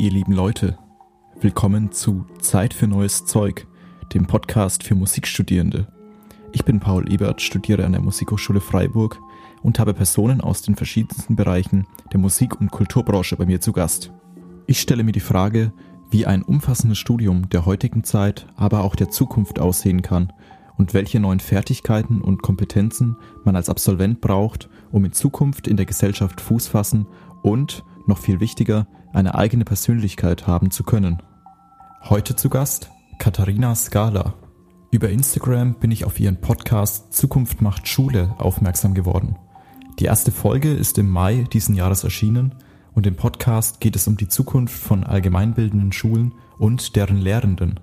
ihr lieben Leute. Willkommen zu Zeit für neues Zeug, dem Podcast für Musikstudierende. Ich bin Paul Ebert, studiere an der Musikhochschule Freiburg und habe Personen aus den verschiedensten Bereichen der Musik- und Kulturbranche bei mir zu Gast. Ich stelle mir die Frage, wie ein umfassendes Studium der heutigen Zeit, aber auch der Zukunft aussehen kann und welche neuen Fertigkeiten und Kompetenzen man als Absolvent braucht, um in Zukunft in der Gesellschaft Fuß fassen und, noch viel wichtiger, eine eigene Persönlichkeit haben zu können. Heute zu Gast Katharina Scala. Über Instagram bin ich auf ihren Podcast Zukunft macht Schule aufmerksam geworden. Die erste Folge ist im Mai diesen Jahres erschienen und im Podcast geht es um die Zukunft von allgemeinbildenden Schulen und deren Lehrenden.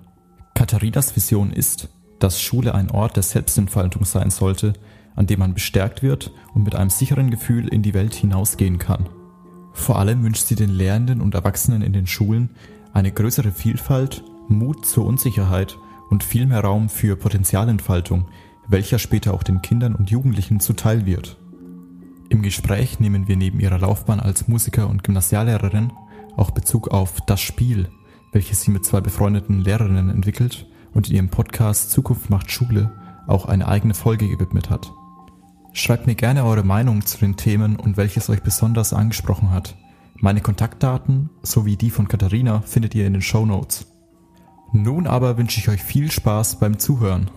Katharinas Vision ist, dass Schule ein Ort der Selbstentfaltung sein sollte, an dem man bestärkt wird und mit einem sicheren Gefühl in die Welt hinausgehen kann. Vor allem wünscht sie den Lehrenden und Erwachsenen in den Schulen eine größere Vielfalt, Mut zur Unsicherheit und viel mehr Raum für Potenzialentfaltung, welcher später auch den Kindern und Jugendlichen zuteil wird. Im Gespräch nehmen wir neben ihrer Laufbahn als Musiker und Gymnasiallehrerin auch Bezug auf das Spiel, welches sie mit zwei befreundeten Lehrerinnen entwickelt und in ihrem Podcast Zukunft macht Schule auch eine eigene Folge gewidmet hat. Schreibt mir gerne eure Meinung zu den Themen und welches euch besonders angesprochen hat. Meine Kontaktdaten sowie die von Katharina findet ihr in den Show Notes. Nun aber wünsche ich euch viel Spaß beim Zuhören.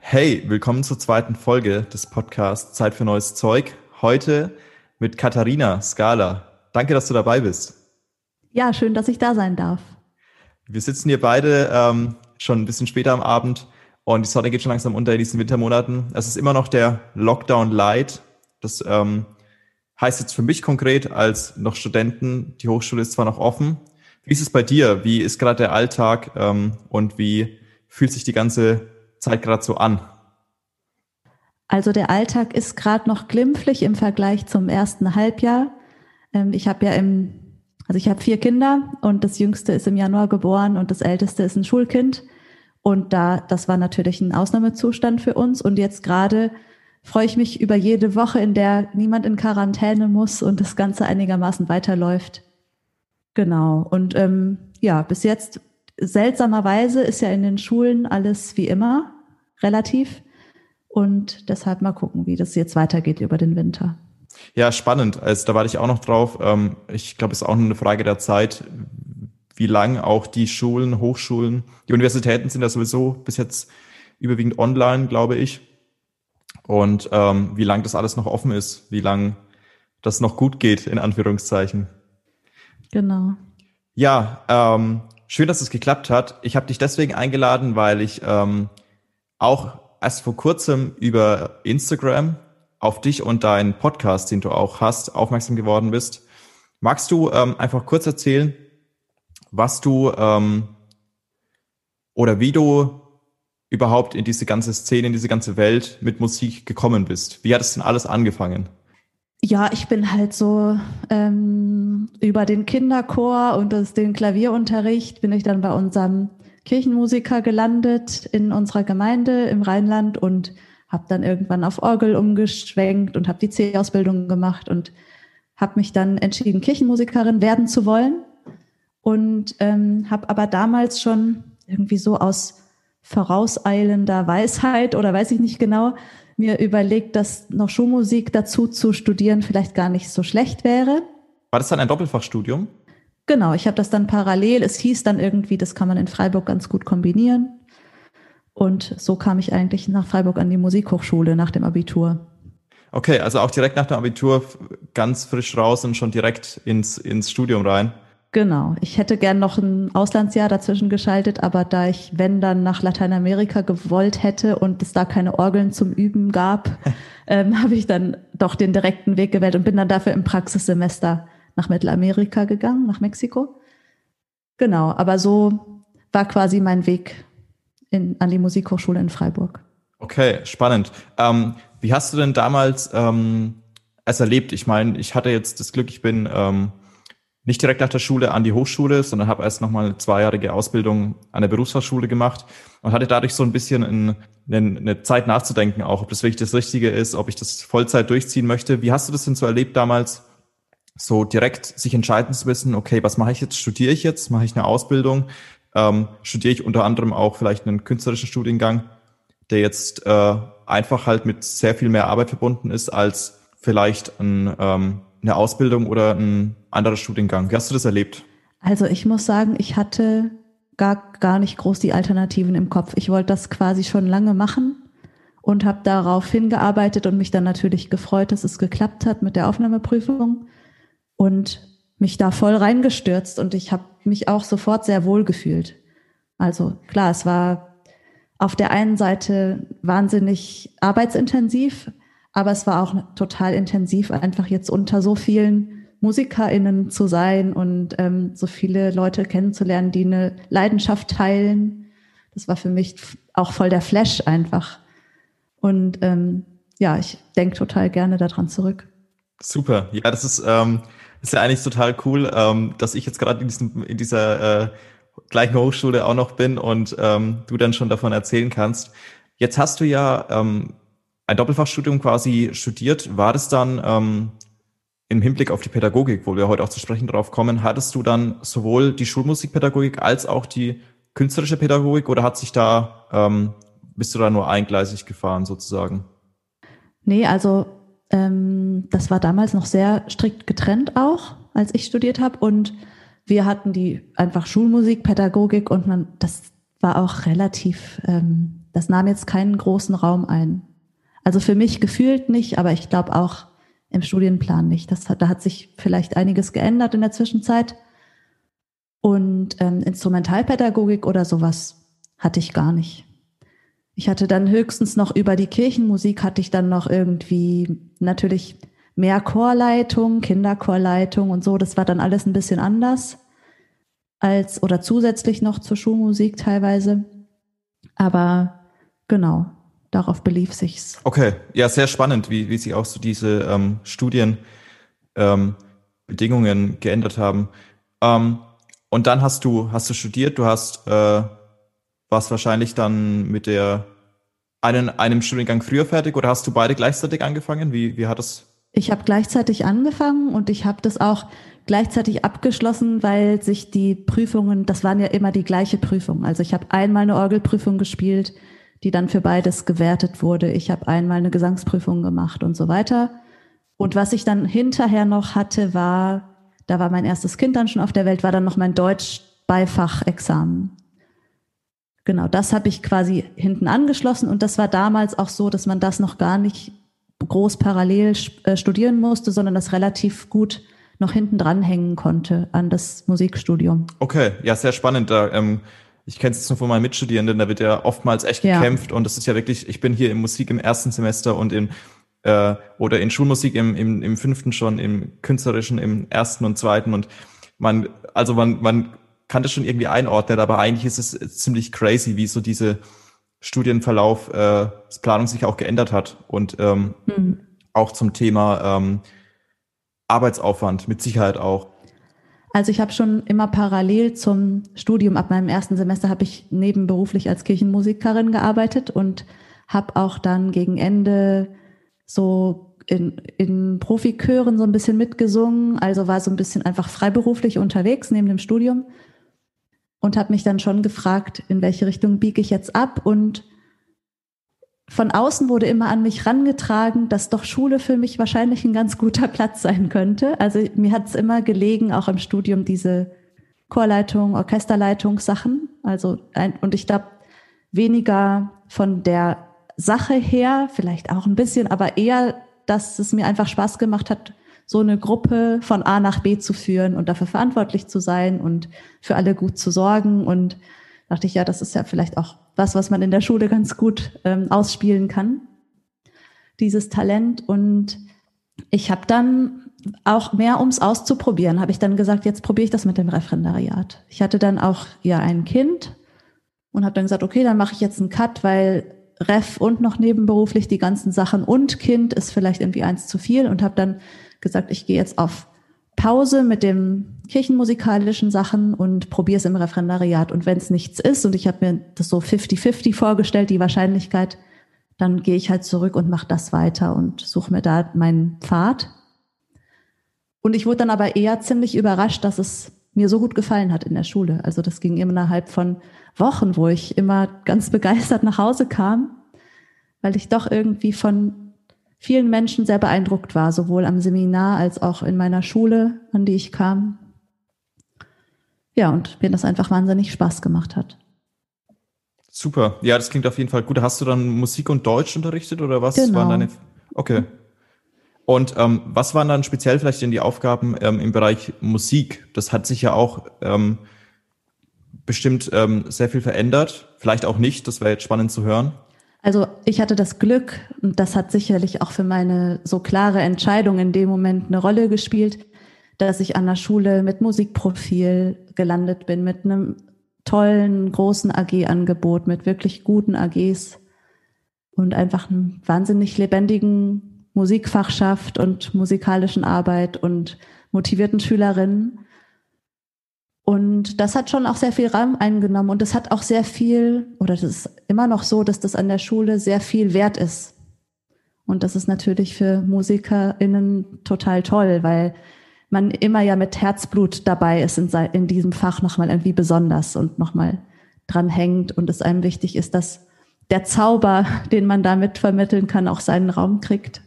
Hey, willkommen zur zweiten Folge des Podcasts Zeit für neues Zeug. Heute mit Katharina Scala. Danke, dass du dabei bist. Ja, schön, dass ich da sein darf. Wir sitzen hier beide ähm, schon ein bisschen später am Abend und die Sonne geht schon langsam unter in diesen Wintermonaten. Es ist immer noch der Lockdown Light. Das ähm, heißt jetzt für mich konkret als noch Studenten, die Hochschule ist zwar noch offen. Wie ist es bei dir? Wie ist gerade der Alltag ähm, und wie fühlt sich die ganze Zeit gerade so an? Also der Alltag ist gerade noch glimpflich im Vergleich zum ersten Halbjahr. Ähm, ich habe ja im, also ich habe vier Kinder und das jüngste ist im Januar geboren und das älteste ist ein Schulkind. Und da, das war natürlich ein Ausnahmezustand für uns. Und jetzt gerade freue ich mich über jede Woche, in der niemand in Quarantäne muss und das Ganze einigermaßen weiterläuft. Genau. Und ähm, ja, bis jetzt seltsamerweise ist ja in den Schulen alles wie immer relativ. Und deshalb mal gucken, wie das jetzt weitergeht über den Winter. Ja, spannend. Also da warte ich auch noch drauf. Ähm, ich glaube, es ist auch nur eine Frage der Zeit, wie lang auch die Schulen, Hochschulen, die Universitäten sind ja sowieso bis jetzt überwiegend online, glaube ich. Und ähm, wie lang das alles noch offen ist, wie lang das noch gut geht, in Anführungszeichen. Genau. Ja, ähm, schön, dass es geklappt hat. Ich habe dich deswegen eingeladen, weil ich ähm, auch erst vor kurzem über Instagram auf dich und deinen Podcast, den du auch hast, aufmerksam geworden bist. Magst du ähm, einfach kurz erzählen, was du ähm, oder wie du überhaupt in diese ganze Szene, in diese ganze Welt mit Musik gekommen bist. Wie hat es denn alles angefangen? Ja, ich bin halt so ähm, über den Kinderchor und das, den Klavierunterricht bin ich dann bei unserem Kirchenmusiker gelandet in unserer Gemeinde im Rheinland und habe dann irgendwann auf Orgel umgeschwenkt und habe die C-Ausbildung gemacht und habe mich dann entschieden, Kirchenmusikerin werden zu wollen und ähm, habe aber damals schon irgendwie so aus vorauseilender Weisheit oder weiß ich nicht genau mir überlegt, dass noch Schulmusik dazu zu studieren vielleicht gar nicht so schlecht wäre. War das dann ein Doppelfachstudium? Genau, ich habe das dann parallel. Es hieß dann irgendwie, das kann man in Freiburg ganz gut kombinieren. Und so kam ich eigentlich nach Freiburg an die Musikhochschule nach dem Abitur. Okay, also auch direkt nach dem Abitur ganz frisch raus und schon direkt ins, ins Studium rein. Genau. Ich hätte gern noch ein Auslandsjahr dazwischen geschaltet, aber da ich, wenn dann nach Lateinamerika gewollt hätte und es da keine Orgeln zum Üben gab, ähm, habe ich dann doch den direkten Weg gewählt und bin dann dafür im Praxissemester nach Mittelamerika gegangen, nach Mexiko. Genau, aber so war quasi mein Weg in, an die Musikhochschule in Freiburg. Okay, spannend. Ähm, wie hast du denn damals ähm, es erlebt? Ich meine, ich hatte jetzt das Glück, ich bin ähm, nicht direkt nach der Schule an die Hochschule, sondern habe erst nochmal eine zweijährige Ausbildung an der Berufsfachschule gemacht und hatte dadurch so ein bisschen eine, eine Zeit nachzudenken, auch ob das wirklich das Richtige ist, ob ich das Vollzeit durchziehen möchte. Wie hast du das denn so erlebt damals, so direkt sich entscheiden zu wissen, okay, was mache ich jetzt? Studiere ich jetzt? Mache ich eine Ausbildung? Ähm, studiere ich unter anderem auch vielleicht einen künstlerischen Studiengang, der jetzt äh, einfach halt mit sehr viel mehr Arbeit verbunden ist als vielleicht ein, ähm, eine Ausbildung oder ein anderer Studiengang. Wie hast du das erlebt? Also ich muss sagen, ich hatte gar, gar nicht groß die Alternativen im Kopf. Ich wollte das quasi schon lange machen und habe darauf hingearbeitet und mich dann natürlich gefreut, dass es geklappt hat mit der Aufnahmeprüfung und mich da voll reingestürzt und ich habe mich auch sofort sehr wohl gefühlt. Also klar, es war auf der einen Seite wahnsinnig arbeitsintensiv, aber es war auch total intensiv, einfach jetzt unter so vielen MusikerInnen zu sein und ähm, so viele Leute kennenzulernen, die eine Leidenschaft teilen. Das war für mich auch voll der Flash einfach. Und ähm, ja, ich denke total gerne daran zurück. Super. Ja, das ist, ähm, ist ja eigentlich total cool, ähm, dass ich jetzt gerade in, diesem, in dieser äh, gleichen Hochschule auch noch bin und ähm, du dann schon davon erzählen kannst. Jetzt hast du ja ähm, ein Doppelfachstudium quasi studiert. War das dann ähm, im Hinblick auf die Pädagogik, wo wir heute auch zu sprechen drauf kommen, hattest du dann sowohl die Schulmusikpädagogik als auch die künstlerische Pädagogik oder hat sich da ähm, bist du da nur eingleisig gefahren sozusagen? Nee, also ähm, das war damals noch sehr strikt getrennt auch, als ich studiert habe. Und wir hatten die einfach Schulmusik, Pädagogik und man, das war auch relativ, ähm, das nahm jetzt keinen großen Raum ein. Also für mich gefühlt nicht, aber ich glaube auch im Studienplan nicht. Das hat, da hat sich vielleicht einiges geändert in der Zwischenzeit. Und ähm, Instrumentalpädagogik oder sowas hatte ich gar nicht. Ich hatte dann höchstens noch über die Kirchenmusik hatte ich dann noch irgendwie natürlich mehr Chorleitung, Kinderchorleitung und so. Das war dann alles ein bisschen anders als oder zusätzlich noch zur Schulmusik teilweise. Aber genau, darauf belief sich's. Okay, ja, sehr spannend, wie, wie sich auch so diese ähm, Studienbedingungen ähm, geändert haben. Ähm, und dann hast du, hast du studiert, du hast äh, warst wahrscheinlich dann mit der einen, einem Studiengang früher fertig oder hast du beide gleichzeitig angefangen? Wie, wie hat es? Ich habe gleichzeitig angefangen und ich habe das auch gleichzeitig abgeschlossen, weil sich die Prüfungen, das waren ja immer die gleiche Prüfung. Also ich habe einmal eine Orgelprüfung gespielt, die dann für beides gewertet wurde. Ich habe einmal eine Gesangsprüfung gemacht und so weiter. Und was ich dann hinterher noch hatte, war, da war mein erstes Kind dann schon auf der Welt, war dann noch mein Deutsch-Beifachexamen. Genau, das habe ich quasi hinten angeschlossen und das war damals auch so, dass man das noch gar nicht groß parallel äh, studieren musste, sondern das relativ gut noch hinten dranhängen konnte an das Musikstudium. Okay, ja, sehr spannend. Da, ähm, ich kenne es jetzt nur von meinen Mitstudierenden, da wird ja oftmals echt gekämpft ja. und das ist ja wirklich, ich bin hier in Musik im ersten Semester und in äh, oder in Schulmusik im, im, im fünften schon, im künstlerischen im ersten und zweiten und man, also man, man kann das schon irgendwie einordnen, aber eigentlich ist es ziemlich crazy, wie so diese Studienverlauf, äh, das Planung sich auch geändert hat und ähm, mhm. auch zum Thema ähm, Arbeitsaufwand mit Sicherheit auch. Also ich habe schon immer parallel zum Studium, ab meinem ersten Semester habe ich nebenberuflich als Kirchenmusikerin gearbeitet und habe auch dann gegen Ende so in, in Profikören so ein bisschen mitgesungen, also war so ein bisschen einfach freiberuflich unterwegs neben dem Studium und habe mich dann schon gefragt, in welche Richtung biege ich jetzt ab. Und von außen wurde immer an mich rangetragen, dass doch Schule für mich wahrscheinlich ein ganz guter Platz sein könnte. Also mir hat es immer gelegen, auch im Studium diese Chorleitung, Orchesterleitungssachen. Also ein, und ich glaube weniger von der Sache her, vielleicht auch ein bisschen, aber eher, dass es mir einfach Spaß gemacht hat, so eine Gruppe von A nach B zu führen und dafür verantwortlich zu sein und für alle gut zu sorgen. Und dachte ich, ja, das ist ja vielleicht auch was, was man in der Schule ganz gut ähm, ausspielen kann, dieses Talent. Und ich habe dann auch mehr, ums auszuprobieren, habe ich dann gesagt, jetzt probiere ich das mit dem Referendariat. Ich hatte dann auch ja ein Kind und habe dann gesagt, okay, dann mache ich jetzt einen Cut, weil Ref und noch nebenberuflich die ganzen Sachen und Kind ist vielleicht irgendwie eins zu viel und habe dann gesagt, ich gehe jetzt auf Pause mit dem kirchenmusikalischen Sachen und probiere es im Referendariat. Und wenn es nichts ist und ich habe mir das so 50-50 vorgestellt, die Wahrscheinlichkeit, dann gehe ich halt zurück und mache das weiter und suche mir da meinen Pfad. Und ich wurde dann aber eher ziemlich überrascht, dass es mir so gut gefallen hat in der Schule. Also das ging innerhalb von Wochen, wo ich immer ganz begeistert nach Hause kam, weil ich doch irgendwie von vielen Menschen sehr beeindruckt war, sowohl am Seminar als auch in meiner Schule, an die ich kam. Ja, und mir das einfach wahnsinnig Spaß gemacht hat. Super. Ja, das klingt auf jeden Fall gut. Hast du dann Musik und Deutsch unterrichtet oder was genau. waren deine? Okay. Und ähm, was waren dann speziell vielleicht denn die Aufgaben ähm, im Bereich Musik? Das hat sich ja auch ähm, bestimmt ähm, sehr viel verändert. Vielleicht auch nicht, das wäre jetzt spannend zu hören. Also ich hatte das Glück, und das hat sicherlich auch für meine so klare Entscheidung in dem Moment eine Rolle gespielt, dass ich an der Schule mit Musikprofil gelandet bin, mit einem tollen, großen AG-Angebot, mit wirklich guten AGs und einfach einem wahnsinnig lebendigen Musikfachschaft und musikalischen Arbeit und motivierten Schülerinnen. Und das hat schon auch sehr viel Raum eingenommen und es hat auch sehr viel, oder das ist immer noch so, dass das an der Schule sehr viel wert ist. Und das ist natürlich für MusikerInnen total toll, weil man immer ja mit Herzblut dabei ist in, in diesem Fach nochmal irgendwie besonders und nochmal dran hängt und es einem wichtig ist, dass der Zauber, den man damit vermitteln kann, auch seinen Raum kriegt.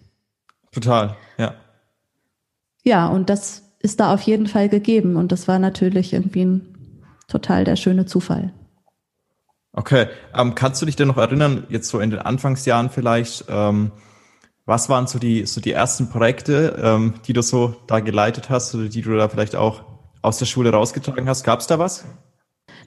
Total, ja. Ja, und das ist da auf jeden Fall gegeben. Und das war natürlich irgendwie ein total der schöne Zufall. Okay. Ähm, kannst du dich denn noch erinnern, jetzt so in den Anfangsjahren vielleicht, ähm, was waren so die, so die ersten Projekte, ähm, die du so da geleitet hast oder die du da vielleicht auch aus der Schule rausgetragen hast? Gab es da was?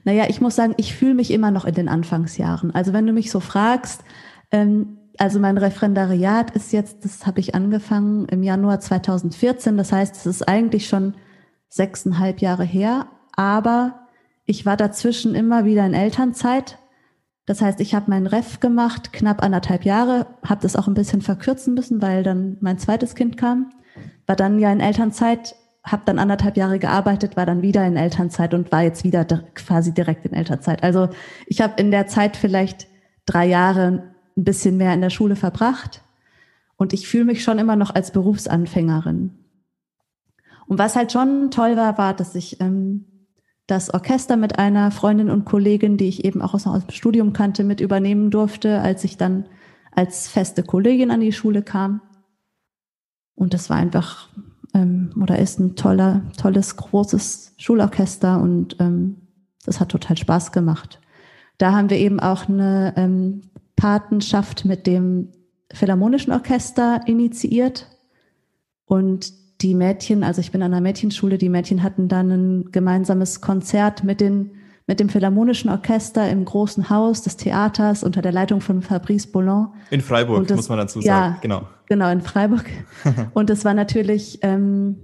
Naja, ich muss sagen, ich fühle mich immer noch in den Anfangsjahren. Also wenn du mich so fragst, ähm, also mein Referendariat ist jetzt, das habe ich angefangen im Januar 2014. Das heißt, es ist eigentlich schon sechseinhalb Jahre her. Aber ich war dazwischen immer wieder in Elternzeit. Das heißt, ich habe meinen Ref gemacht, knapp anderthalb Jahre, habe das auch ein bisschen verkürzen müssen, weil dann mein zweites Kind kam. War dann ja in Elternzeit, habe dann anderthalb Jahre gearbeitet, war dann wieder in Elternzeit und war jetzt wieder quasi direkt in Elternzeit. Also ich habe in der Zeit vielleicht drei Jahre ein bisschen mehr in der Schule verbracht und ich fühle mich schon immer noch als Berufsanfängerin. Und was halt schon toll war, war, dass ich ähm, das Orchester mit einer Freundin und Kollegin, die ich eben auch aus, dem Studium kannte, mit übernehmen durfte, als ich dann als feste Kollegin an die Schule kam. Und das war einfach ähm, oder ist ein toller, tolles, großes Schulorchester und ähm, das hat total Spaß gemacht. Da haben wir eben auch eine ähm, Patenschaft mit dem Philharmonischen Orchester initiiert. Und die Mädchen, also ich bin an einer Mädchenschule, die Mädchen hatten dann ein gemeinsames Konzert mit, den, mit dem Philharmonischen Orchester im großen Haus des Theaters unter der Leitung von Fabrice Boulon. In Freiburg, das, muss man dazu sagen. Ja, genau. Genau, in Freiburg. und es war natürlich ähm,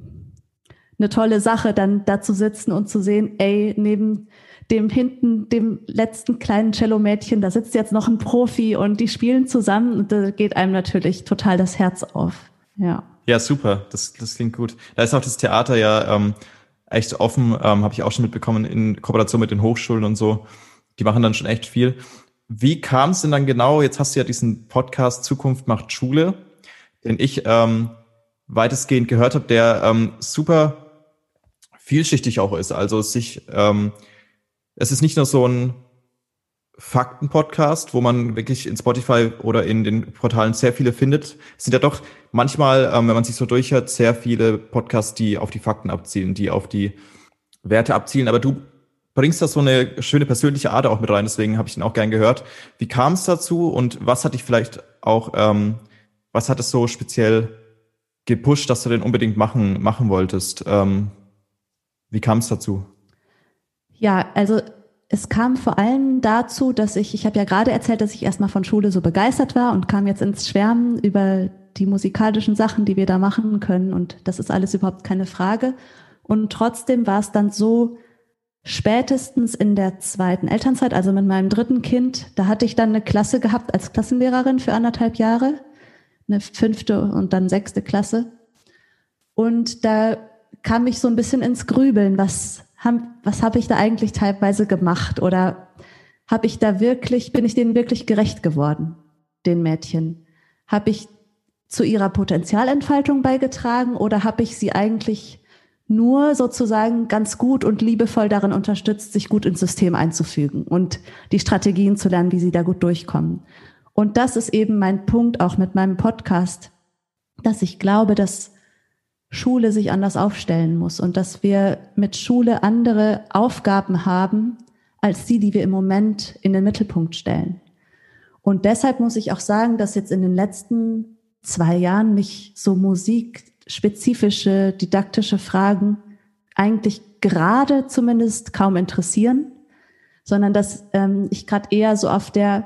eine tolle Sache, dann da zu sitzen und zu sehen, ey, neben dem hinten, dem letzten kleinen Cello-Mädchen, da sitzt jetzt noch ein Profi und die spielen zusammen und da geht einem natürlich total das Herz auf. Ja. Ja, super. Das, das klingt gut. Da ist auch das Theater ja ähm, echt offen, ähm, habe ich auch schon mitbekommen, in Kooperation mit den Hochschulen und so. Die machen dann schon echt viel. Wie kam es denn dann genau? Jetzt hast du ja diesen Podcast Zukunft macht Schule, den ich ähm, weitestgehend gehört habe, der ähm, super vielschichtig auch ist. Also sich ähm, es ist nicht nur so ein Fakten-Podcast, wo man wirklich in Spotify oder in den Portalen sehr viele findet. Es sind ja doch manchmal, ähm, wenn man sich so durchhört, sehr viele Podcasts, die auf die Fakten abzielen, die auf die Werte abzielen. Aber du bringst da so eine schöne persönliche Ader auch mit rein, deswegen habe ich ihn auch gern gehört. Wie kam es dazu und was hat dich vielleicht auch, ähm, was hat es so speziell gepusht, dass du den unbedingt machen, machen wolltest? Ähm, wie kam es dazu? Ja, also es kam vor allem dazu, dass ich, ich habe ja gerade erzählt, dass ich erstmal von Schule so begeistert war und kam jetzt ins Schwärmen über die musikalischen Sachen, die wir da machen können. Und das ist alles überhaupt keine Frage. Und trotzdem war es dann so, spätestens in der zweiten Elternzeit, also mit meinem dritten Kind, da hatte ich dann eine Klasse gehabt als Klassenlehrerin für anderthalb Jahre, eine fünfte und dann sechste Klasse. Und da kam ich so ein bisschen ins Grübeln, was was habe ich da eigentlich teilweise gemacht oder habe ich da wirklich, bin ich denen wirklich gerecht geworden, den Mädchen? Habe ich zu ihrer Potenzialentfaltung beigetragen oder habe ich sie eigentlich nur sozusagen ganz gut und liebevoll darin unterstützt, sich gut ins System einzufügen und die Strategien zu lernen, wie sie da gut durchkommen. Und das ist eben mein Punkt auch mit meinem Podcast, dass ich glaube, dass Schule sich anders aufstellen muss und dass wir mit Schule andere Aufgaben haben als die, die wir im Moment in den Mittelpunkt stellen. Und deshalb muss ich auch sagen, dass jetzt in den letzten zwei Jahren mich so musikspezifische, didaktische Fragen eigentlich gerade zumindest kaum interessieren, sondern dass ähm, ich gerade eher so auf der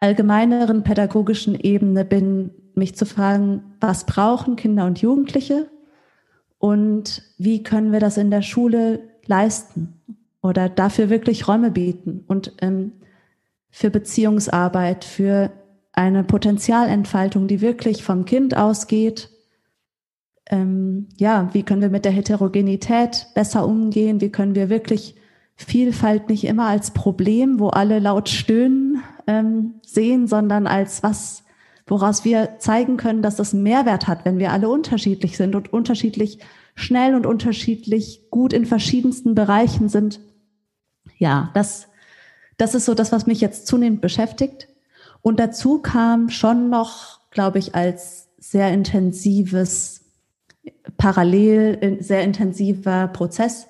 allgemeineren pädagogischen Ebene bin, mich zu fragen, was brauchen Kinder und Jugendliche und wie können wir das in der Schule leisten oder dafür wirklich Räume bieten und ähm, für Beziehungsarbeit, für eine Potenzialentfaltung, die wirklich vom Kind ausgeht. Ähm, ja, wie können wir mit der Heterogenität besser umgehen? Wie können wir wirklich Vielfalt nicht immer als Problem, wo alle laut stöhnen, ähm, sehen, sondern als was, woraus wir zeigen können, dass das einen Mehrwert hat, wenn wir alle unterschiedlich sind und unterschiedlich schnell und unterschiedlich gut in verschiedensten Bereichen sind. Ja, das, das ist so das, was mich jetzt zunehmend beschäftigt. Und dazu kam schon noch, glaube ich, als sehr intensives, parallel sehr intensiver Prozess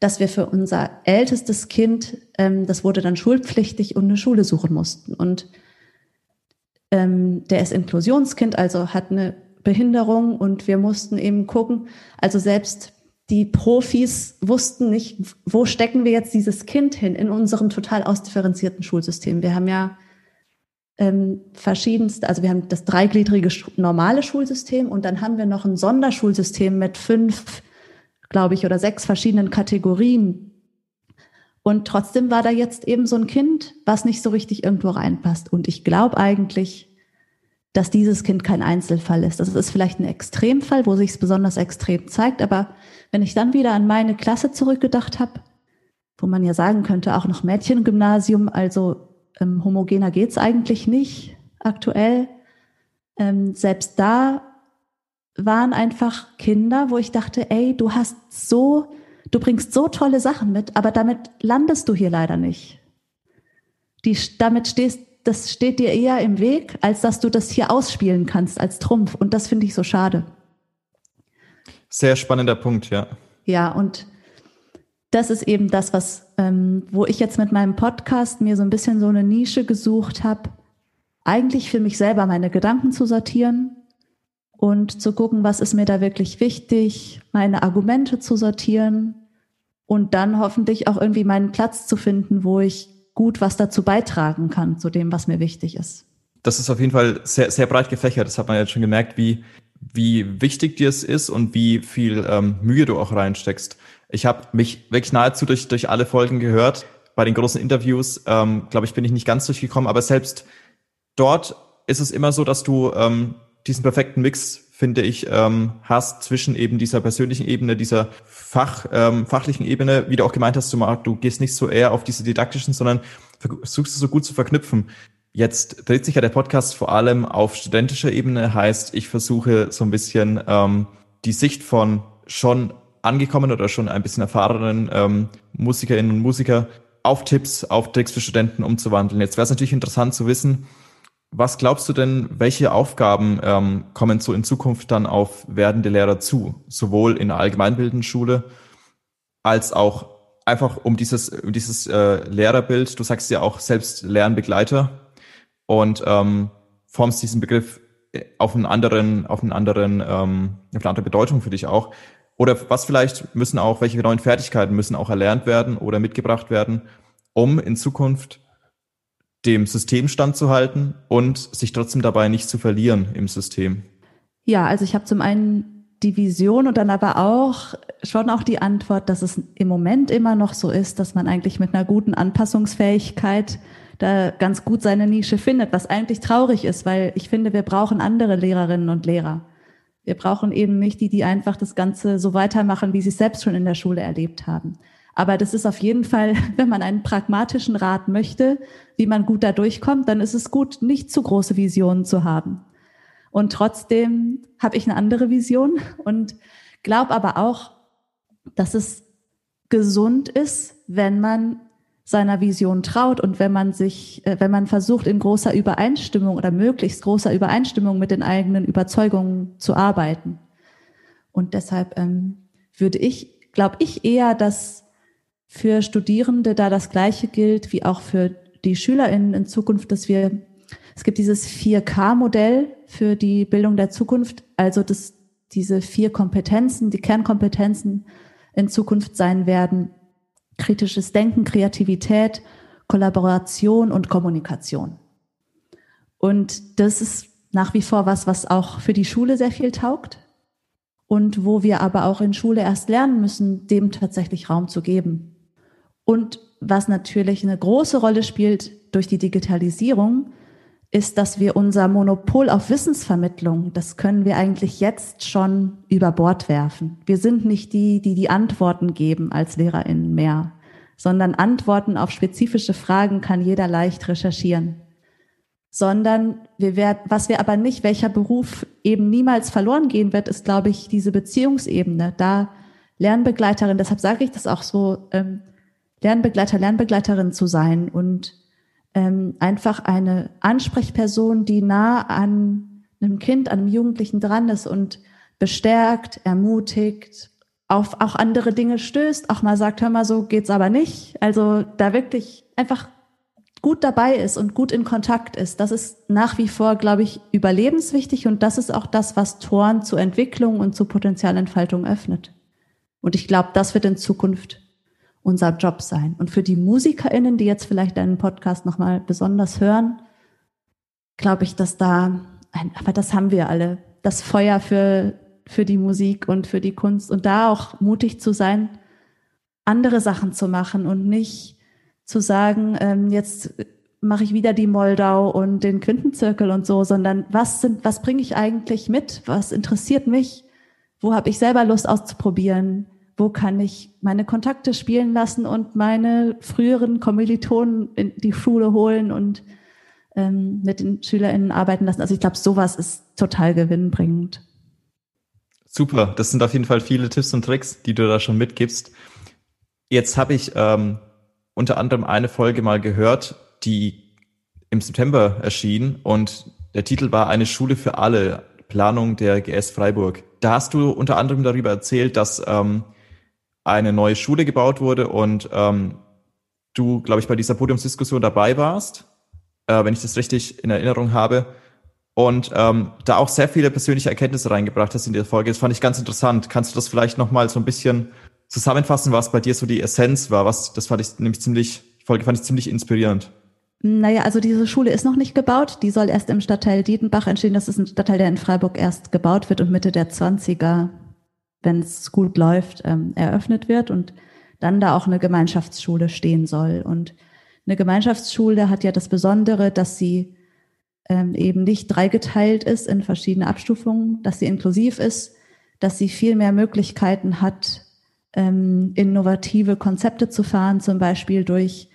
dass wir für unser ältestes Kind, ähm, das wurde dann schulpflichtig und eine Schule suchen mussten. Und ähm, der ist Inklusionskind, also hat eine Behinderung und wir mussten eben gucken, also selbst die Profis wussten nicht, wo stecken wir jetzt dieses Kind hin in unserem total ausdifferenzierten Schulsystem. Wir haben ja ähm, verschiedenste, also wir haben das dreigliedrige normale Schulsystem und dann haben wir noch ein Sonderschulsystem mit fünf glaube ich, oder sechs verschiedenen Kategorien. Und trotzdem war da jetzt eben so ein Kind, was nicht so richtig irgendwo reinpasst. Und ich glaube eigentlich, dass dieses Kind kein Einzelfall ist. Das ist vielleicht ein Extremfall, wo sich es besonders extrem zeigt. Aber wenn ich dann wieder an meine Klasse zurückgedacht habe, wo man ja sagen könnte, auch noch Mädchengymnasium, also ähm, homogener geht's eigentlich nicht aktuell. Ähm, selbst da waren einfach Kinder, wo ich dachte, ey, du hast so, du bringst so tolle Sachen mit, aber damit landest du hier leider nicht. Die, damit stehst, das steht dir eher im Weg, als dass du das hier ausspielen kannst als Trumpf. Und das finde ich so schade. Sehr spannender Punkt, ja. Ja, und das ist eben das, was, ähm, wo ich jetzt mit meinem Podcast mir so ein bisschen so eine Nische gesucht habe, eigentlich für mich selber meine Gedanken zu sortieren, und zu gucken, was ist mir da wirklich wichtig, meine Argumente zu sortieren und dann hoffentlich auch irgendwie meinen Platz zu finden, wo ich gut was dazu beitragen kann, zu dem, was mir wichtig ist. Das ist auf jeden Fall sehr, sehr breit gefächert. Das hat man jetzt schon gemerkt, wie, wie wichtig dir es ist und wie viel ähm, Mühe du auch reinsteckst. Ich habe mich wirklich nahezu durch, durch alle Folgen gehört. Bei den großen Interviews, ähm, glaube ich, bin ich nicht ganz durchgekommen, aber selbst dort ist es immer so, dass du ähm, diesen perfekten Mix, finde ich, ähm, hast zwischen eben dieser persönlichen Ebene, dieser Fach, ähm, fachlichen Ebene, wie du auch gemeint hast, du, du gehst nicht so eher auf diese didaktischen, sondern versuchst es so gut zu verknüpfen. Jetzt dreht sich ja der Podcast vor allem auf studentischer Ebene, heißt, ich versuche so ein bisschen ähm, die Sicht von schon angekommen oder schon ein bisschen erfahrenen ähm, Musikerinnen und Musiker auf Tipps, auf Tricks für Studenten umzuwandeln. Jetzt wäre es natürlich interessant zu wissen, was glaubst du denn, welche Aufgaben ähm, kommen so in Zukunft dann auf werdende Lehrer zu? Sowohl in der allgemeinbildenden Schule als auch einfach um dieses, um dieses äh, Lehrerbild. Du sagst ja auch selbst Lernbegleiter und ähm, formst diesen Begriff äh, auf einen anderen, auf einen anderen, ähm, auf eine andere Bedeutung für dich auch. Oder was vielleicht müssen auch, welche neuen Fertigkeiten müssen auch erlernt werden oder mitgebracht werden, um in Zukunft dem System standzuhalten und sich trotzdem dabei nicht zu verlieren im System? Ja, also ich habe zum einen die Vision und dann aber auch schon auch die Antwort, dass es im Moment immer noch so ist, dass man eigentlich mit einer guten Anpassungsfähigkeit da ganz gut seine Nische findet, was eigentlich traurig ist, weil ich finde, wir brauchen andere Lehrerinnen und Lehrer. Wir brauchen eben nicht die, die einfach das Ganze so weitermachen, wie sie es selbst schon in der Schule erlebt haben. Aber das ist auf jeden Fall, wenn man einen pragmatischen Rat möchte, wie man gut da durchkommt, dann ist es gut, nicht zu große Visionen zu haben. Und trotzdem habe ich eine andere Vision und glaube aber auch, dass es gesund ist, wenn man seiner Vision traut und wenn man sich, äh, wenn man versucht, in großer Übereinstimmung oder möglichst großer Übereinstimmung mit den eigenen Überzeugungen zu arbeiten. Und deshalb ähm, würde ich, glaube ich eher, dass für Studierende da das Gleiche gilt wie auch für die SchülerInnen in Zukunft, dass wir, es gibt dieses 4K-Modell für die Bildung der Zukunft, also dass diese vier Kompetenzen, die Kernkompetenzen in Zukunft sein werden, kritisches Denken, Kreativität, Kollaboration und Kommunikation. Und das ist nach wie vor was, was auch für die Schule sehr viel taugt und wo wir aber auch in Schule erst lernen müssen, dem tatsächlich Raum zu geben. Und was natürlich eine große Rolle spielt durch die Digitalisierung, ist, dass wir unser Monopol auf Wissensvermittlung, das können wir eigentlich jetzt schon über Bord werfen. Wir sind nicht die, die die Antworten geben als LehrerInnen mehr, sondern Antworten auf spezifische Fragen kann jeder leicht recherchieren. Sondern wir werden, was wir aber nicht, welcher Beruf eben niemals verloren gehen wird, ist, glaube ich, diese Beziehungsebene. Da Lernbegleiterin, deshalb sage ich das auch so, ähm, Lernbegleiter, Lernbegleiterin zu sein und ähm, einfach eine Ansprechperson, die nah an einem Kind, an einem Jugendlichen dran ist und bestärkt, ermutigt, auf auch andere Dinge stößt, auch mal sagt, hör mal, so geht's aber nicht. Also da wirklich einfach gut dabei ist und gut in Kontakt ist. Das ist nach wie vor, glaube ich, überlebenswichtig und das ist auch das, was Toren zur Entwicklung und zur Potenzialentfaltung öffnet. Und ich glaube, das wird in Zukunft unser Job sein. Und für die MusikerInnen, die jetzt vielleicht deinen Podcast nochmal besonders hören, glaube ich, dass da, ein, aber das haben wir alle, das Feuer für, für die Musik und für die Kunst und da auch mutig zu sein, andere Sachen zu machen und nicht zu sagen, ähm, jetzt mache ich wieder die Moldau und den Quintenzirkel und so, sondern was sind, was bringe ich eigentlich mit? Was interessiert mich? Wo habe ich selber Lust auszuprobieren? Wo kann ich meine Kontakte spielen lassen und meine früheren Kommilitonen in die Schule holen und ähm, mit den SchülerInnen arbeiten lassen. Also ich glaube, sowas ist total gewinnbringend. Super, das sind auf jeden Fall viele Tipps und Tricks, die du da schon mitgibst. Jetzt habe ich ähm, unter anderem eine Folge mal gehört, die im September erschien und der Titel war Eine Schule für alle, Planung der GS Freiburg. Da hast du unter anderem darüber erzählt, dass ähm, eine neue Schule gebaut wurde und ähm, du, glaube ich, bei dieser Podiumsdiskussion dabei warst, äh, wenn ich das richtig in Erinnerung habe. Und ähm, da auch sehr viele persönliche Erkenntnisse reingebracht hast in der Folge. Das fand ich ganz interessant. Kannst du das vielleicht nochmal so ein bisschen zusammenfassen, was bei dir so die Essenz war? Was, das fand ich nämlich ziemlich, die Folge fand ich ziemlich inspirierend. Naja, also diese Schule ist noch nicht gebaut. Die soll erst im Stadtteil Dietenbach entstehen. Das ist ein Stadtteil, der in Freiburg erst gebaut wird und Mitte der 20er wenn es gut läuft, ähm, eröffnet wird und dann da auch eine Gemeinschaftsschule stehen soll. Und eine Gemeinschaftsschule hat ja das Besondere, dass sie ähm, eben nicht dreigeteilt ist in verschiedene Abstufungen, dass sie inklusiv ist, dass sie viel mehr Möglichkeiten hat, ähm, innovative Konzepte zu fahren, zum Beispiel durch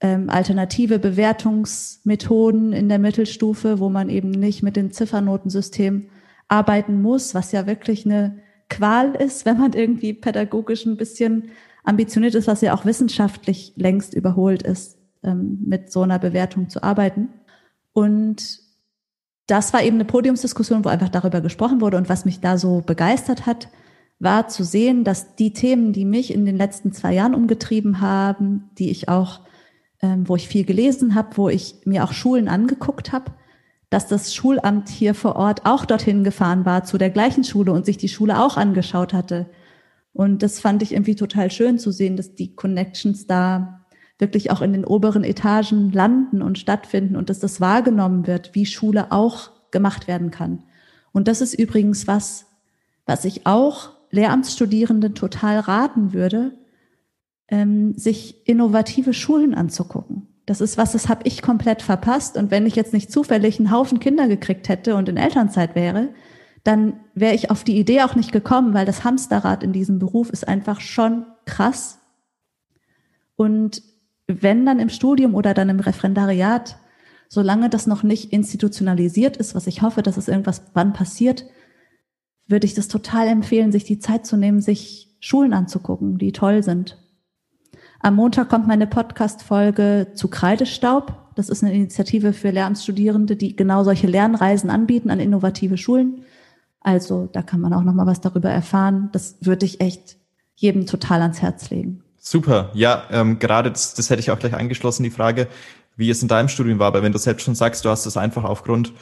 ähm, alternative Bewertungsmethoden in der Mittelstufe, wo man eben nicht mit dem Ziffernotensystem arbeiten muss, was ja wirklich eine Qual ist, wenn man irgendwie pädagogisch ein bisschen ambitioniert ist, was ja auch wissenschaftlich längst überholt ist, ähm, mit so einer Bewertung zu arbeiten. Und das war eben eine Podiumsdiskussion, wo einfach darüber gesprochen wurde. Und was mich da so begeistert hat, war zu sehen, dass die Themen, die mich in den letzten zwei Jahren umgetrieben haben, die ich auch, ähm, wo ich viel gelesen habe, wo ich mir auch Schulen angeguckt habe, dass das Schulamt hier vor Ort auch dorthin gefahren war zu der gleichen Schule und sich die Schule auch angeschaut hatte. Und das fand ich irgendwie total schön zu sehen, dass die Connections da wirklich auch in den oberen Etagen landen und stattfinden und dass das wahrgenommen wird, wie Schule auch gemacht werden kann. Und das ist übrigens was, was ich auch Lehramtsstudierenden total raten würde, ähm, sich innovative Schulen anzugucken. Das ist was, das habe ich komplett verpasst. Und wenn ich jetzt nicht zufällig einen Haufen Kinder gekriegt hätte und in Elternzeit wäre, dann wäre ich auf die Idee auch nicht gekommen, weil das Hamsterrad in diesem Beruf ist einfach schon krass. Und wenn dann im Studium oder dann im Referendariat solange das noch nicht institutionalisiert ist, was ich hoffe, dass es irgendwas wann passiert, würde ich das total empfehlen, sich die Zeit zu nehmen, sich Schulen anzugucken, die toll sind. Am Montag kommt meine Podcast-Folge zu Kreidestaub. Das ist eine Initiative für Lehramtsstudierende, die genau solche Lernreisen anbieten an innovative Schulen. Also da kann man auch noch mal was darüber erfahren. Das würde ich echt jedem total ans Herz legen. Super. Ja, ähm, gerade das, das hätte ich auch gleich angeschlossen, die Frage, wie es in deinem Studium war. Aber wenn du selbst schon sagst, du hast es einfach aufgrund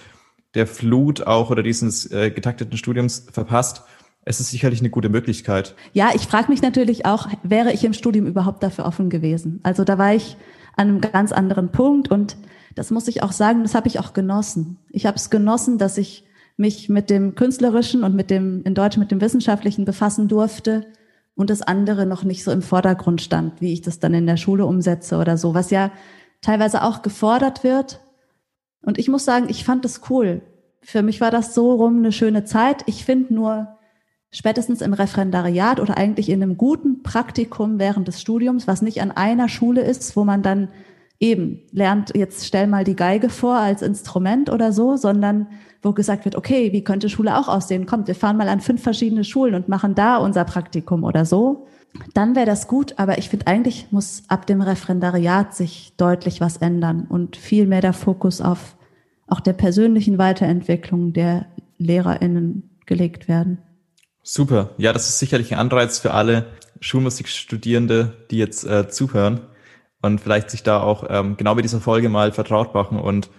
der Flut auch oder dieses äh, getakteten Studiums verpasst, es ist sicherlich eine gute Möglichkeit. Ja, ich frage mich natürlich auch, wäre ich im Studium überhaupt dafür offen gewesen? Also da war ich an einem ganz anderen Punkt und das muss ich auch sagen, das habe ich auch genossen. Ich habe es genossen, dass ich mich mit dem Künstlerischen und mit dem, in Deutsch mit dem Wissenschaftlichen befassen durfte und das andere noch nicht so im Vordergrund stand, wie ich das dann in der Schule umsetze oder so, was ja teilweise auch gefordert wird. Und ich muss sagen, ich fand das cool. Für mich war das so rum eine schöne Zeit. Ich finde nur, spätestens im Referendariat oder eigentlich in einem guten Praktikum während des Studiums, was nicht an einer Schule ist, wo man dann eben lernt, jetzt stell mal die Geige vor als Instrument oder so, sondern wo gesagt wird, okay, wie könnte Schule auch aussehen? Kommt, wir fahren mal an fünf verschiedene Schulen und machen da unser Praktikum oder so. Dann wäre das gut, aber ich finde eigentlich muss ab dem Referendariat sich deutlich was ändern und viel mehr der Fokus auf auch der persönlichen Weiterentwicklung der LehrerInnen gelegt werden. Super. Ja, das ist sicherlich ein Anreiz für alle Schulmusikstudierende, die jetzt äh, zuhören und vielleicht sich da auch ähm, genau mit dieser Folge mal vertraut machen und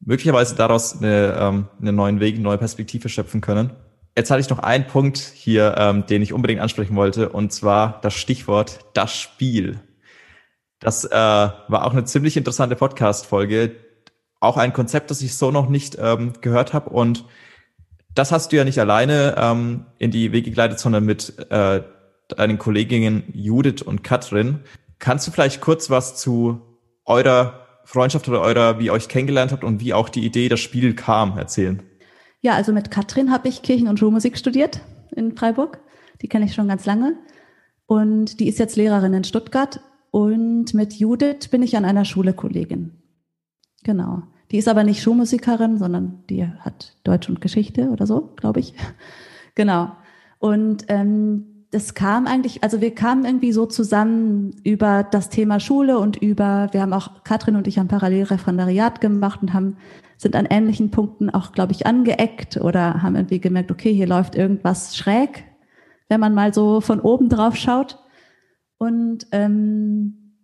möglicherweise daraus eine, ähm, einen neuen Weg, eine neue Perspektive schöpfen können. Jetzt hatte ich noch einen Punkt hier, ähm, den ich unbedingt ansprechen wollte, und zwar das Stichwort das Spiel. Das äh, war auch eine ziemlich interessante Podcast-Folge, auch ein Konzept, das ich so noch nicht ähm, gehört habe und das hast du ja nicht alleine ähm, in die Wege geleitet, sondern mit äh, deinen Kolleginnen Judith und Katrin. Kannst du vielleicht kurz was zu eurer Freundschaft oder eurer, wie ihr euch kennengelernt habt und wie auch die Idee, das Spiel kam, erzählen? Ja, also mit Katrin habe ich Kirchen- und Schulmusik studiert in Freiburg. Die kenne ich schon ganz lange. Und die ist jetzt Lehrerin in Stuttgart. Und mit Judith bin ich an einer Schule Kollegin. Genau. Die ist aber nicht Schulmusikerin, sondern die hat Deutsch und Geschichte oder so, glaube ich. genau. Und ähm, das kam eigentlich, also wir kamen irgendwie so zusammen über das Thema Schule und über, wir haben auch, Katrin und ich haben parallel Referendariat gemacht und haben, sind an ähnlichen Punkten auch, glaube ich, angeeckt oder haben irgendwie gemerkt, okay, hier läuft irgendwas schräg, wenn man mal so von oben drauf schaut. Und ähm,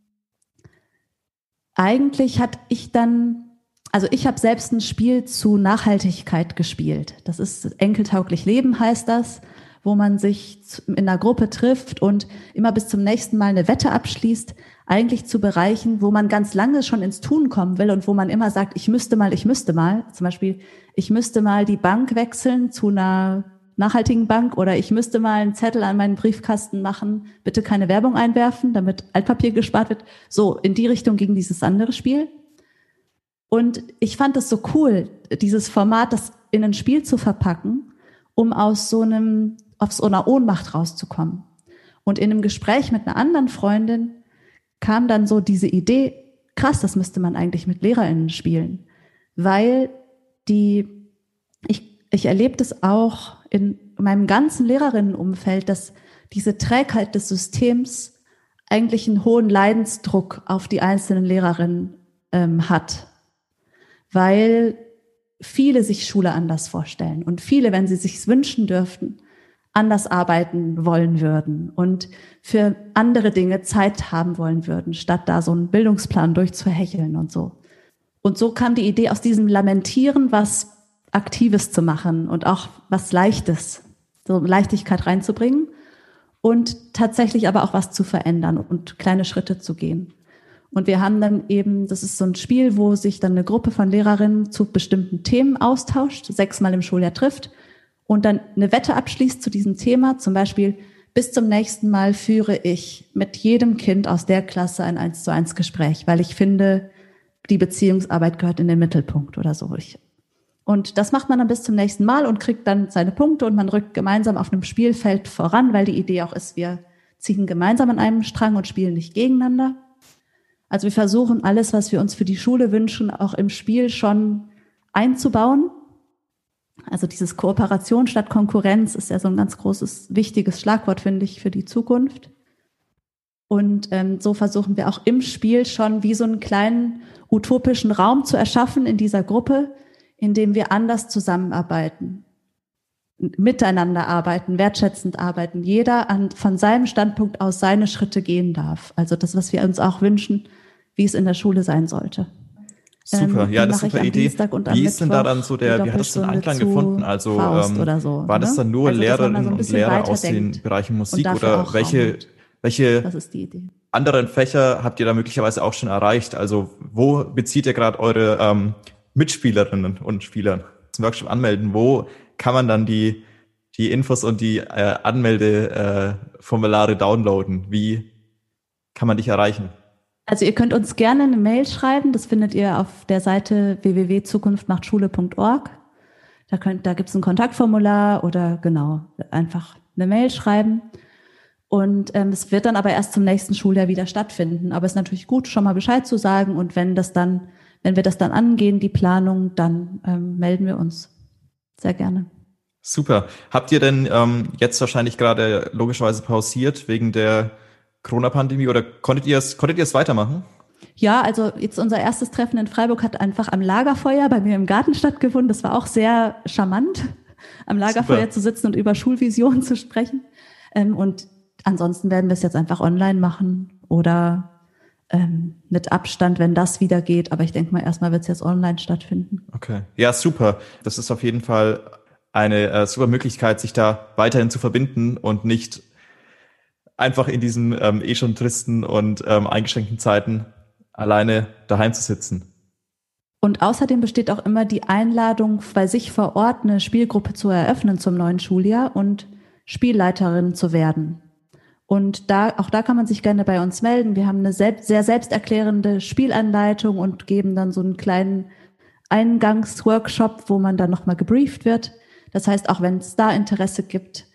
eigentlich hatte ich dann also ich habe selbst ein Spiel zu Nachhaltigkeit gespielt. Das ist enkeltauglich Leben heißt das, wo man sich in einer Gruppe trifft und immer bis zum nächsten Mal eine Wette abschließt, eigentlich zu Bereichen, wo man ganz lange schon ins Tun kommen will und wo man immer sagt, ich müsste mal, ich müsste mal. Zum Beispiel, ich müsste mal die Bank wechseln zu einer nachhaltigen Bank oder ich müsste mal einen Zettel an meinen Briefkasten machen, bitte keine Werbung einwerfen, damit Altpapier gespart wird. So, in die Richtung ging dieses andere Spiel. Und ich fand es so cool, dieses Format, das in ein Spiel zu verpacken, um aus so einem, aus so einer Ohnmacht rauszukommen. Und in einem Gespräch mit einer anderen Freundin kam dann so diese Idee, krass, das müsste man eigentlich mit LehrerInnen spielen. Weil die, ich, ich erlebe das auch in meinem ganzen Lehrerinnenumfeld, dass diese Trägheit des Systems eigentlich einen hohen Leidensdruck auf die einzelnen Lehrerinnen ähm, hat weil viele sich Schule anders vorstellen und viele, wenn sie sich wünschen dürften, anders arbeiten wollen würden und für andere Dinge Zeit haben wollen würden, statt da so einen Bildungsplan durchzuhecheln und so. Und so kam die Idee aus diesem Lamentieren, was Aktives zu machen und auch was Leichtes, so Leichtigkeit reinzubringen und tatsächlich aber auch was zu verändern und kleine Schritte zu gehen. Und wir haben dann eben, das ist so ein Spiel, wo sich dann eine Gruppe von Lehrerinnen zu bestimmten Themen austauscht, sechsmal im Schuljahr trifft und dann eine Wette abschließt zu diesem Thema. Zum Beispiel, bis zum nächsten Mal führe ich mit jedem Kind aus der Klasse ein eins zu eins Gespräch, weil ich finde, die Beziehungsarbeit gehört in den Mittelpunkt oder so. Und das macht man dann bis zum nächsten Mal und kriegt dann seine Punkte und man rückt gemeinsam auf einem Spielfeld voran, weil die Idee auch ist, wir ziehen gemeinsam an einem Strang und spielen nicht gegeneinander. Also wir versuchen alles, was wir uns für die Schule wünschen, auch im Spiel schon einzubauen. Also dieses Kooperation statt Konkurrenz ist ja so ein ganz großes, wichtiges Schlagwort, finde ich, für die Zukunft. Und ähm, so versuchen wir auch im Spiel schon wie so einen kleinen utopischen Raum zu erschaffen in dieser Gruppe, in dem wir anders zusammenarbeiten, miteinander arbeiten, wertschätzend arbeiten, jeder an, von seinem Standpunkt aus seine Schritte gehen darf. Also das, was wir uns auch wünschen, wie es in der Schule sein sollte. Super, ähm, ja, das ist eine super Idee. Wie ist denn da dann so der, wie hat das den Anklang gefunden? Also ähm, so, war das ne? dann nur also, Lehrerinnen so und Lehrer aus den Bereichen Musik oder welche, welche anderen Fächer habt ihr da möglicherweise auch schon erreicht? Also wo bezieht ihr gerade eure ähm, Mitspielerinnen und Spieler zum Workshop anmelden? Wo kann man dann die, die Infos und die äh, Anmeldeformulare äh, downloaden? Wie kann man dich erreichen? Also ihr könnt uns gerne eine Mail schreiben. Das findet ihr auf der Seite www.zukunftmachtschule.org. Da, könnt, da gibt es ein Kontaktformular oder genau, einfach eine Mail schreiben. Und ähm, es wird dann aber erst zum nächsten Schuljahr wieder stattfinden. Aber es ist natürlich gut, schon mal Bescheid zu sagen. Und wenn das dann, wenn wir das dann angehen, die Planung, dann ähm, melden wir uns. Sehr gerne. Super. Habt ihr denn ähm, jetzt wahrscheinlich gerade logischerweise pausiert wegen der Corona-Pandemie oder konntet ihr es, konntet ihr es weitermachen? Ja, also jetzt unser erstes Treffen in Freiburg hat einfach am Lagerfeuer bei mir im Garten stattgefunden. Das war auch sehr charmant, am Lagerfeuer Super. zu sitzen und über Schulvisionen zu sprechen. Ähm, und ansonsten werden wir es jetzt einfach online machen oder ähm, mit Abstand, wenn das wieder geht. Aber ich denke mal, erstmal wird es jetzt online stattfinden. Okay. Ja, super. Das ist auf jeden Fall eine äh, super Möglichkeit, sich da weiterhin zu verbinden und nicht einfach in diesen ähm, eh schon tristen und ähm, eingeschränkten Zeiten alleine daheim zu sitzen. Und außerdem besteht auch immer die Einladung, bei sich vor Ort eine Spielgruppe zu eröffnen zum neuen Schuljahr und Spielleiterin zu werden. Und da, auch da kann man sich gerne bei uns melden. Wir haben eine selbst, sehr selbsterklärende Spielanleitung und geben dann so einen kleinen Eingangsworkshop, wo man dann nochmal gebrieft wird. Das heißt, auch wenn es da Interesse gibt,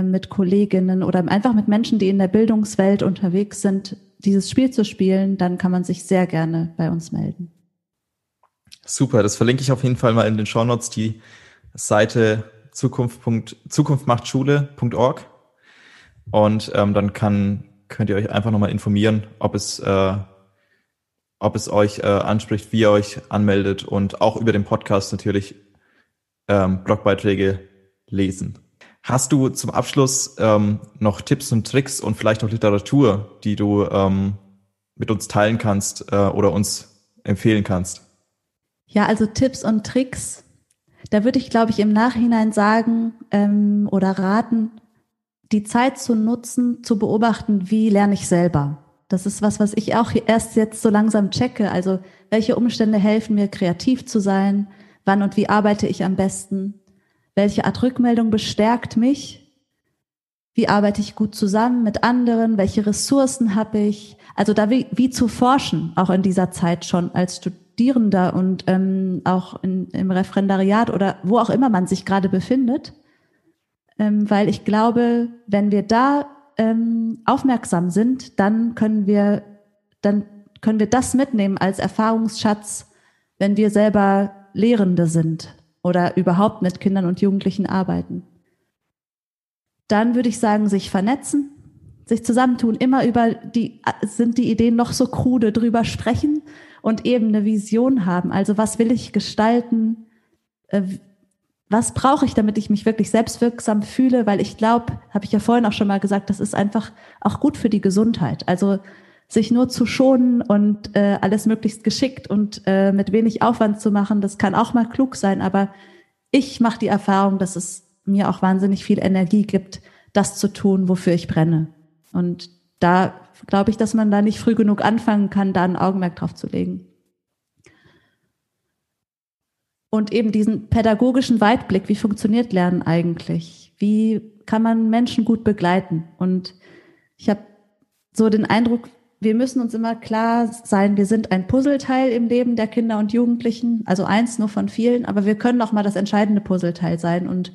mit Kolleginnen oder einfach mit Menschen, die in der Bildungswelt unterwegs sind, dieses Spiel zu spielen, dann kann man sich sehr gerne bei uns melden. Super, das verlinke ich auf jeden Fall mal in den Shownotes, die Seite Zukunft. zukunftmachtschule.org und ähm, dann kann, könnt ihr euch einfach nochmal informieren, ob es, äh, ob es euch äh, anspricht, wie ihr euch anmeldet und auch über den Podcast natürlich ähm, Blogbeiträge lesen. Hast du zum Abschluss ähm, noch Tipps und Tricks und vielleicht auch Literatur, die du ähm, mit uns teilen kannst äh, oder uns empfehlen kannst? Ja, also Tipps und Tricks. Da würde ich, glaube ich, im Nachhinein sagen ähm, oder raten, die Zeit zu nutzen, zu beobachten, wie lerne ich selber. Das ist was, was ich auch erst jetzt so langsam checke. Also welche Umstände helfen mir, kreativ zu sein? Wann und wie arbeite ich am besten? Welche Art Rückmeldung bestärkt mich? Wie arbeite ich gut zusammen mit anderen? Welche Ressourcen habe ich? Also da wie, wie zu forschen, auch in dieser Zeit schon als Studierender und ähm, auch in, im Referendariat oder wo auch immer man sich gerade befindet. Ähm, weil ich glaube, wenn wir da ähm, aufmerksam sind, dann können wir, dann können wir das mitnehmen als Erfahrungsschatz, wenn wir selber Lehrende sind oder überhaupt mit Kindern und Jugendlichen arbeiten. Dann würde ich sagen, sich vernetzen, sich zusammentun, immer über die, sind die Ideen noch so krude, drüber sprechen und eben eine Vision haben. Also was will ich gestalten? Äh, was brauche ich, damit ich mich wirklich selbstwirksam fühle? Weil ich glaube, habe ich ja vorhin auch schon mal gesagt, das ist einfach auch gut für die Gesundheit. Also sich nur zu schonen und äh, alles möglichst geschickt und äh, mit wenig Aufwand zu machen, das kann auch mal klug sein, aber ich mache die Erfahrung, dass es mir auch wahnsinnig viel Energie gibt, das zu tun, wofür ich brenne. Und da glaube ich, dass man da nicht früh genug anfangen kann, da ein Augenmerk drauf zu legen. Und eben diesen pädagogischen Weitblick, wie funktioniert Lernen eigentlich? Wie kann man Menschen gut begleiten? Und ich habe so den Eindruck, wir müssen uns immer klar sein, wir sind ein Puzzleteil im Leben der Kinder und Jugendlichen, also eins nur von vielen, aber wir können auch mal das entscheidende Puzzleteil sein und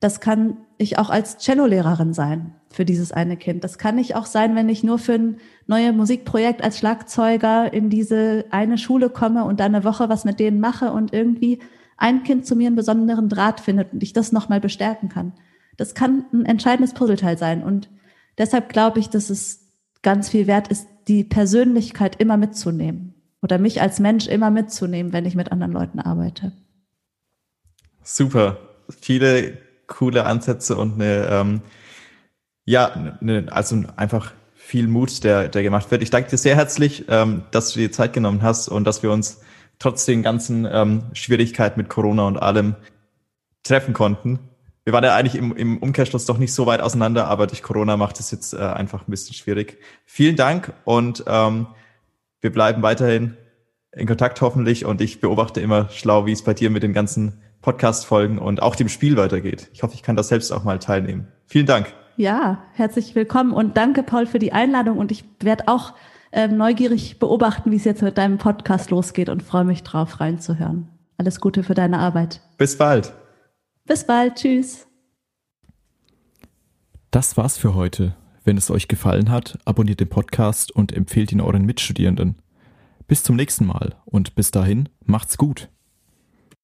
das kann ich auch als Cello-Lehrerin sein. für dieses eine Kind. Das kann nicht auch sein, wenn ich nur für ein neues Musikprojekt als Schlagzeuger in diese eine Schule komme und dann eine Woche was mit denen mache und irgendwie ein Kind zu mir einen besonderen Draht findet und ich das nochmal bestärken kann. Das kann ein entscheidendes Puzzleteil sein. Und deshalb glaube ich, dass es ganz viel wert ist, die Persönlichkeit immer mitzunehmen oder mich als Mensch immer mitzunehmen, wenn ich mit anderen Leuten arbeite. Super. Viele coole Ansätze und eine, ähm, ja, eine, also einfach viel Mut, der, der gemacht wird. Ich danke dir sehr herzlich, ähm, dass du dir Zeit genommen hast und dass wir uns trotz den ganzen ähm, Schwierigkeiten mit Corona und allem treffen konnten. Wir waren ja eigentlich im, im Umkehrschluss doch nicht so weit auseinander, aber durch Corona macht es jetzt äh, einfach ein bisschen schwierig. Vielen Dank und ähm, wir bleiben weiterhin in Kontakt hoffentlich und ich beobachte immer schlau, wie es bei dir mit den ganzen Podcast-Folgen und auch dem Spiel weitergeht. Ich hoffe, ich kann das selbst auch mal teilnehmen. Vielen Dank. Ja, herzlich willkommen und danke, Paul, für die Einladung. Und ich werde auch äh, neugierig beobachten, wie es jetzt mit deinem Podcast losgeht und freue mich drauf, reinzuhören. Alles Gute für deine Arbeit. Bis bald. Bis bald. Tschüss. Das war's für heute. Wenn es euch gefallen hat, abonniert den Podcast und empfehlt ihn euren Mitstudierenden. Bis zum nächsten Mal und bis dahin macht's gut.